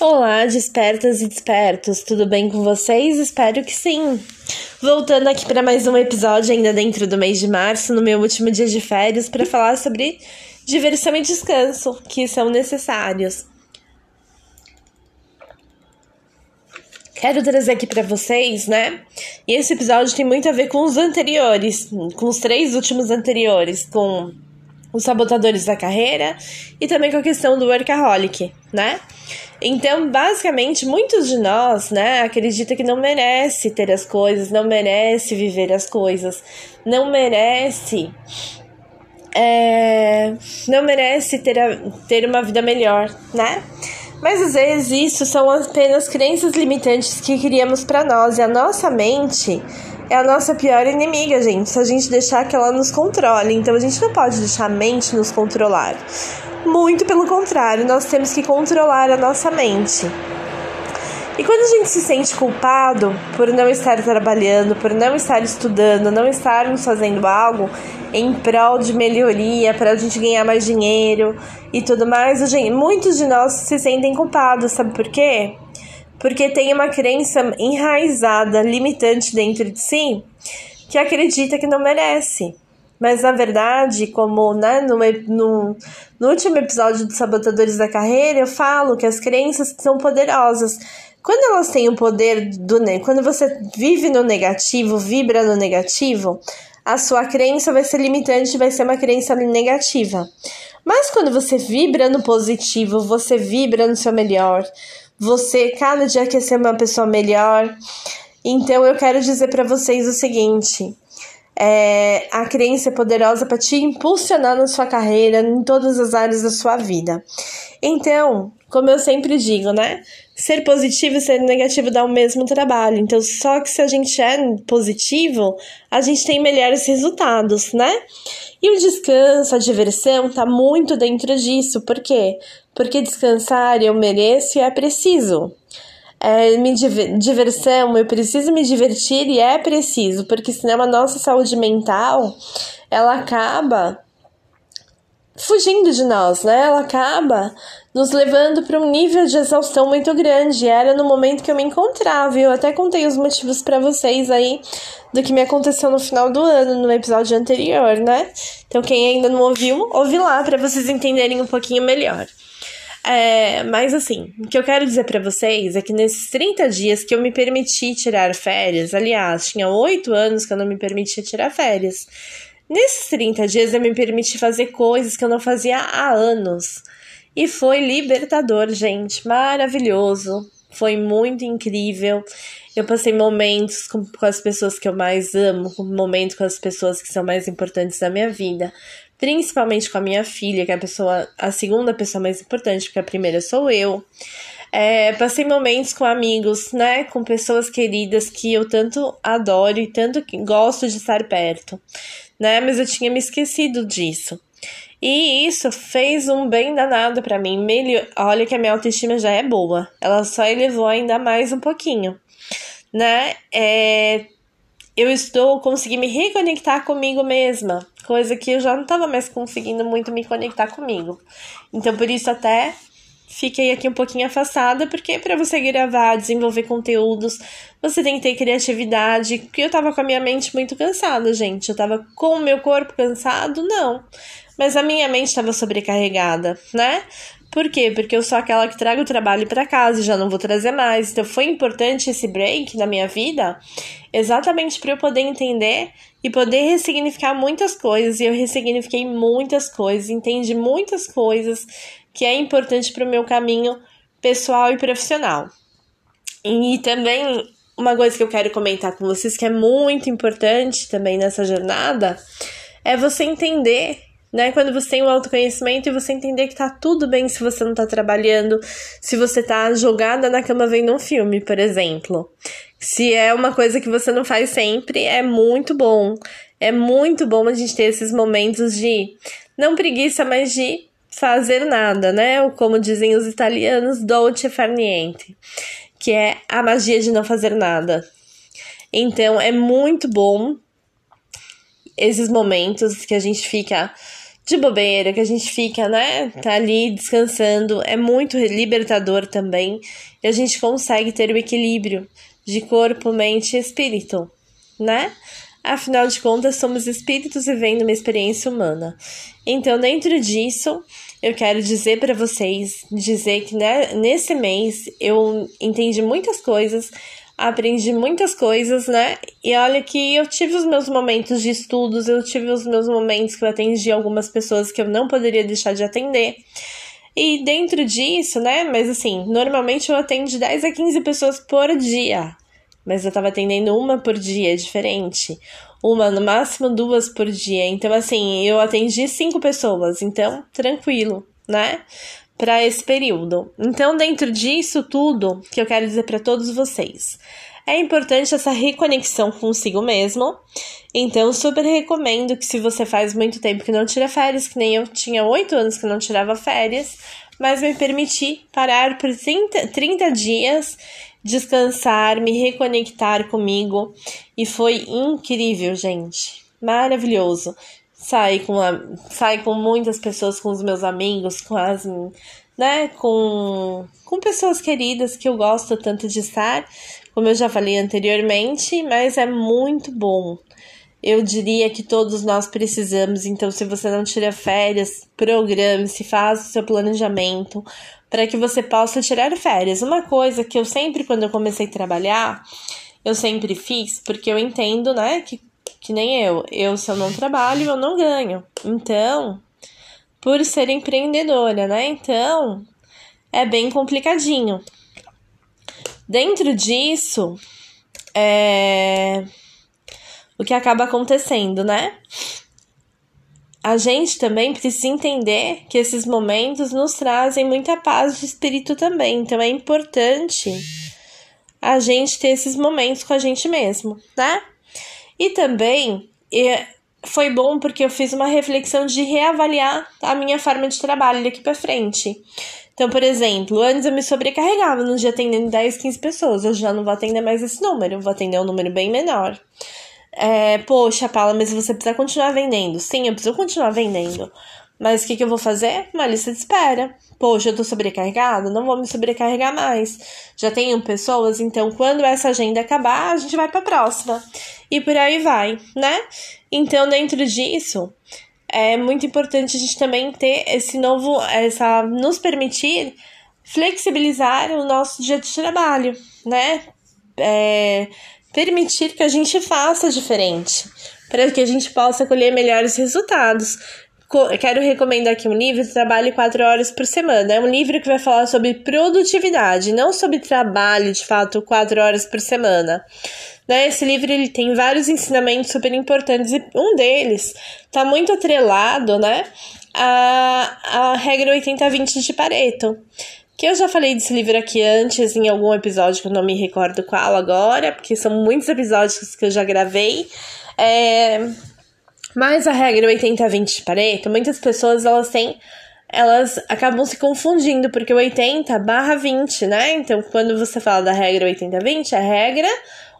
Olá, despertas e despertos, tudo bem com vocês? Espero que sim. Voltando aqui para mais um episódio, ainda dentro do mês de março, no meu último dia de férias, para falar sobre diversão e descanso, que são necessários. Quero trazer aqui para vocês, né? E esse episódio tem muito a ver com os anteriores, com os três últimos anteriores, com os sabotadores da carreira e também com a questão do workaholic, né? Então, basicamente, muitos de nós, né, acreditam que não merece ter as coisas, não merece viver as coisas, não merece é, não merece ter, a, ter uma vida melhor, né? Mas às vezes isso são apenas crenças limitantes que criamos para nós e a nossa mente é a nossa pior inimiga, gente. Se a gente deixar que ela nos controle, então a gente não pode deixar a mente nos controlar. Muito pelo contrário, nós temos que controlar a nossa mente. E quando a gente se sente culpado por não estar trabalhando, por não estar estudando, não estarmos fazendo algo em prol de melhoria, para a gente ganhar mais dinheiro e tudo mais, gente, muitos de nós se sentem culpados, sabe por quê? Porque tem uma crença enraizada, limitante dentro de si, que acredita que não merece. Mas na verdade, como né, no, no, no último episódio dos Sabotadores da Carreira, eu falo que as crenças são poderosas. Quando elas têm o poder do. Quando você vive no negativo, vibra no negativo, a sua crença vai ser limitante, vai ser uma crença negativa. Mas quando você vibra no positivo, você vibra no seu melhor, você cada dia quer ser uma pessoa melhor. Então eu quero dizer para vocês o seguinte: é, a crença é poderosa para te impulsionar na sua carreira, em todas as áreas da sua vida. Então, como eu sempre digo, né? Ser positivo e ser negativo dá o mesmo trabalho. Então, só que se a gente é positivo, a gente tem melhores resultados, né? E o descanso, a diversão, tá muito dentro disso. Por quê? Porque descansar eu mereço e é preciso é, me diversão, eu preciso me divertir e é preciso, porque senão a nossa saúde mental ela acaba fugindo de nós, né? Ela acaba nos levando para um nível de exaustão muito grande. Era no momento que eu me encontrava. Eu até contei os motivos para vocês aí do que me aconteceu no final do ano, no episódio anterior, né? Então, quem ainda não ouviu, ouve lá para vocês entenderem um pouquinho melhor. É, mas assim, o que eu quero dizer para vocês é que nesses 30 dias que eu me permiti tirar férias, aliás, tinha 8 anos que eu não me permitia tirar férias. Nesses 30 dias eu me permiti fazer coisas que eu não fazia há anos. E foi libertador, gente, maravilhoso. Foi muito incrível. Eu passei momentos com, com as pessoas que eu mais amo, momentos com as pessoas que são mais importantes da minha vida principalmente com a minha filha, que é a pessoa, a segunda pessoa mais importante, porque a primeira sou eu. É, passei momentos com amigos, né, com pessoas queridas que eu tanto adoro e tanto gosto de estar perto, né, mas eu tinha me esquecido disso. E isso fez um bem danado para mim. Melhor... Olha que a minha autoestima já é boa, ela só elevou ainda mais um pouquinho, né? É, eu estou conseguindo me reconectar comigo mesma, coisa que eu já não estava mais conseguindo muito me conectar comigo. Então, por isso até fiquei aqui um pouquinho afastada, porque para você gravar, desenvolver conteúdos, você tem que ter criatividade, porque eu tava com a minha mente muito cansada, gente. Eu tava com o meu corpo cansado, não. Mas a minha mente estava sobrecarregada, né? Por quê? Porque eu sou aquela que trago o trabalho para casa e já não vou trazer mais. Então foi importante esse break na minha vida, exatamente para eu poder entender e poder ressignificar muitas coisas. E eu ressignifiquei muitas coisas, entendi muitas coisas que é importante para o meu caminho pessoal e profissional. E também uma coisa que eu quero comentar com vocês que é muito importante também nessa jornada é você entender né? Quando você tem o autoconhecimento e você entender que tá tudo bem se você não tá trabalhando, se você tá jogada na cama vendo um filme, por exemplo. Se é uma coisa que você não faz sempre, é muito bom. É muito bom a gente ter esses momentos de não preguiça, mas de fazer nada, né? Ou como dizem os italianos, dolce far niente, que é a magia de não fazer nada. Então é muito bom esses momentos que a gente fica de bobeira, que a gente fica, né, tá ali descansando, é muito libertador também. E a gente consegue ter o equilíbrio de corpo, mente e espírito, né? Afinal de contas, somos espíritos vivendo uma experiência humana. Então, dentro disso, eu quero dizer para vocês, dizer que né, nesse mês eu entendi muitas coisas, aprendi muitas coisas, né? E olha que eu tive os meus momentos de estudos, eu tive os meus momentos que eu atendi algumas pessoas que eu não poderia deixar de atender. E dentro disso, né? Mas assim, normalmente eu atendo de 10 a 15 pessoas por dia mas eu tava atendendo uma por dia, diferente. Uma, no máximo duas por dia. Então, assim, eu atendi cinco pessoas, então, tranquilo, né? Para esse período. Então, dentro disso tudo, que eu quero dizer para todos vocês. É importante essa reconexão consigo mesmo. Então, super recomendo que se você faz muito tempo que não tira férias, que nem eu tinha oito anos que não tirava férias, mas me permiti parar por 30, 30 dias descansar, me reconectar comigo e foi incrível, gente. Maravilhoso. Saí com, saí com muitas pessoas, com os meus amigos, com as, né, com, com pessoas queridas que eu gosto tanto de estar, como eu já falei anteriormente, mas é muito bom. Eu diria que todos nós precisamos, então se você não tira férias, programe-se, faça o seu planejamento, para que você possa tirar férias. Uma coisa que eu sempre, quando eu comecei a trabalhar, eu sempre fiz, porque eu entendo, né, que, que nem eu. Eu, se eu não trabalho, eu não ganho. Então, por ser empreendedora, né? Então, é bem complicadinho. Dentro disso, é o que acaba acontecendo, né? a gente também precisa entender que esses momentos nos trazem muita paz de espírito também. Então é importante a gente ter esses momentos com a gente mesmo, né? E também foi bom porque eu fiz uma reflexão de reavaliar a minha forma de trabalho daqui para frente. Então, por exemplo, antes eu me sobrecarregava no dia atendendo 10, 15 pessoas. Hoje já não vou atender mais esse número, eu vou atender um número bem menor. É, Poxa, Paula, mas você precisa continuar vendendo. Sim, eu preciso continuar vendendo. Mas o que, que eu vou fazer? Uma lista de espera. Poxa, eu tô sobrecarregada? Não vou me sobrecarregar mais. Já tenho pessoas, então quando essa agenda acabar, a gente vai pra próxima. E por aí vai, né? Então, dentro disso, é muito importante a gente também ter esse novo, essa, nos permitir flexibilizar o nosso dia de trabalho, né? É, permitir que a gente faça diferente, para que a gente possa colher melhores resultados. Quero recomendar aqui um livro, Trabalhe 4 Horas por Semana. É um livro que vai falar sobre produtividade, não sobre trabalho, de fato, 4 horas por semana. Né? Esse livro ele tem vários ensinamentos super importantes e um deles está muito atrelado né, à, à regra 80-20 de Pareto que eu já falei desse livro aqui antes em algum episódio que eu não me recordo qual agora, porque são muitos episódios que eu já gravei. É... Mas a regra 80-20 de Pareto, muitas pessoas elas têm elas acabam se confundindo, porque o 80 barra 20, né? Então, quando você fala da regra 80-20, é a regra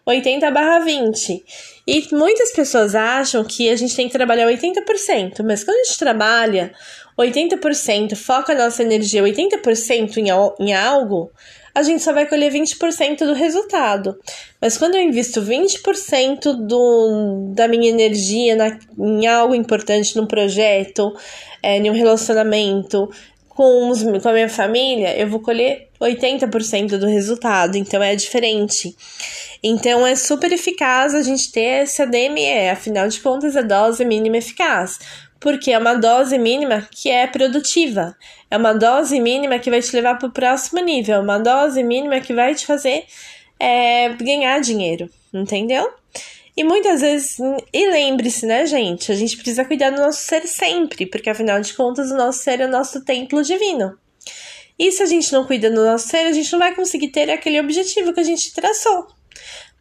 80 barra 20. E muitas pessoas acham que a gente tem que trabalhar 80%, mas quando a gente trabalha 80%, foca a nossa energia 80% em, em algo, a gente só vai colher 20% do resultado. Mas quando eu invisto 20% do, da minha energia na, em algo importante, num projeto, é, em um relacionamento, com, os, com a minha família, eu vou colher 80% do resultado. Então é diferente. Então é super eficaz a gente ter essa DME, afinal de contas, a dose mínima eficaz porque é uma dose mínima que é produtiva, é uma dose mínima que vai te levar para o próximo nível, uma dose mínima que vai te fazer é, ganhar dinheiro, entendeu? E muitas vezes, e lembre-se, né, gente? A gente precisa cuidar do nosso ser sempre, porque afinal de contas, o nosso ser é o nosso templo divino. E se a gente não cuida do nosso ser, a gente não vai conseguir ter aquele objetivo que a gente traçou.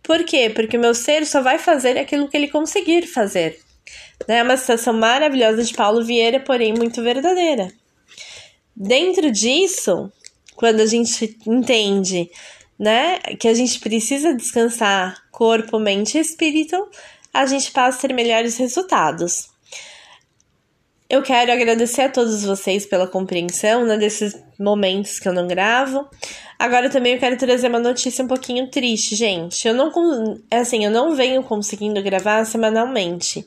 Por quê? Porque o meu ser só vai fazer aquilo que ele conseguir fazer. É uma citação maravilhosa de Paulo Vieira, porém muito verdadeira. Dentro disso, quando a gente entende, né, que a gente precisa descansar corpo, mente e espírito, a gente passa a ter melhores resultados. Eu quero agradecer a todos vocês pela compreensão né, desses momentos que eu não gravo. Agora também eu quero trazer uma notícia um pouquinho triste, gente. Eu não é assim, eu não venho conseguindo gravar semanalmente.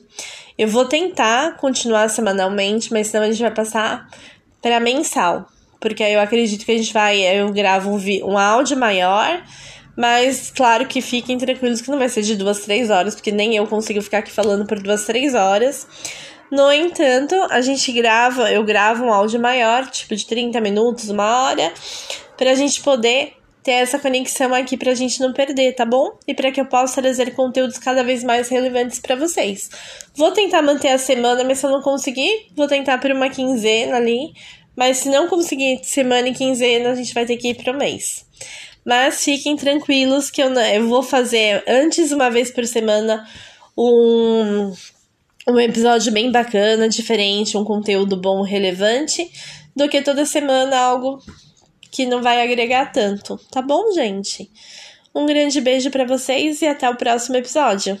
Eu vou tentar continuar semanalmente, mas senão a gente vai passar para mensal, porque aí eu acredito que a gente vai, eu gravo um, um áudio maior, mas claro que fiquem tranquilos que não vai ser de duas, três horas, porque nem eu consigo ficar aqui falando por duas, três horas. No entanto, a gente grava, eu gravo um áudio maior, tipo de 30 minutos, uma hora, pra gente poder ter essa conexão aqui pra gente não perder, tá bom? E para que eu possa trazer conteúdos cada vez mais relevantes para vocês. Vou tentar manter a semana, mas se eu não conseguir, vou tentar por uma quinzena ali. Mas se não conseguir semana e quinzena, a gente vai ter que ir pro mês. Mas fiquem tranquilos que eu, eu vou fazer antes uma vez por semana um um episódio bem bacana, diferente, um conteúdo bom, relevante, do que toda semana algo que não vai agregar tanto, tá bom, gente? Um grande beijo para vocês e até o próximo episódio.